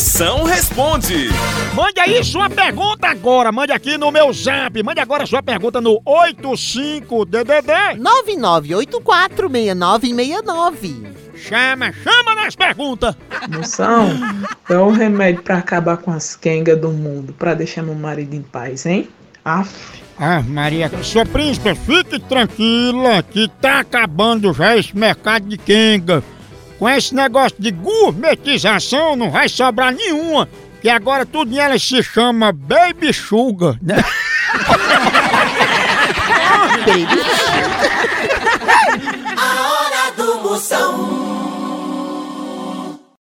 Moção responde. Mande aí sua pergunta agora. Mande aqui no meu zap. Mande agora sua pergunta no 85DDD. 99846969. Chama, chama nas perguntas. Moção, é o remédio pra acabar com as quengas do mundo, pra deixar meu marido em paz, hein? Aff. Ah, Maria, sua príncipe, fique tranquila que tá acabando já esse mercado de quenga. Com esse negócio de gourmetização não vai sobrar nenhuma. Que agora tudo ela se chama Baby Sugar, né? Baby. A hora do Moção.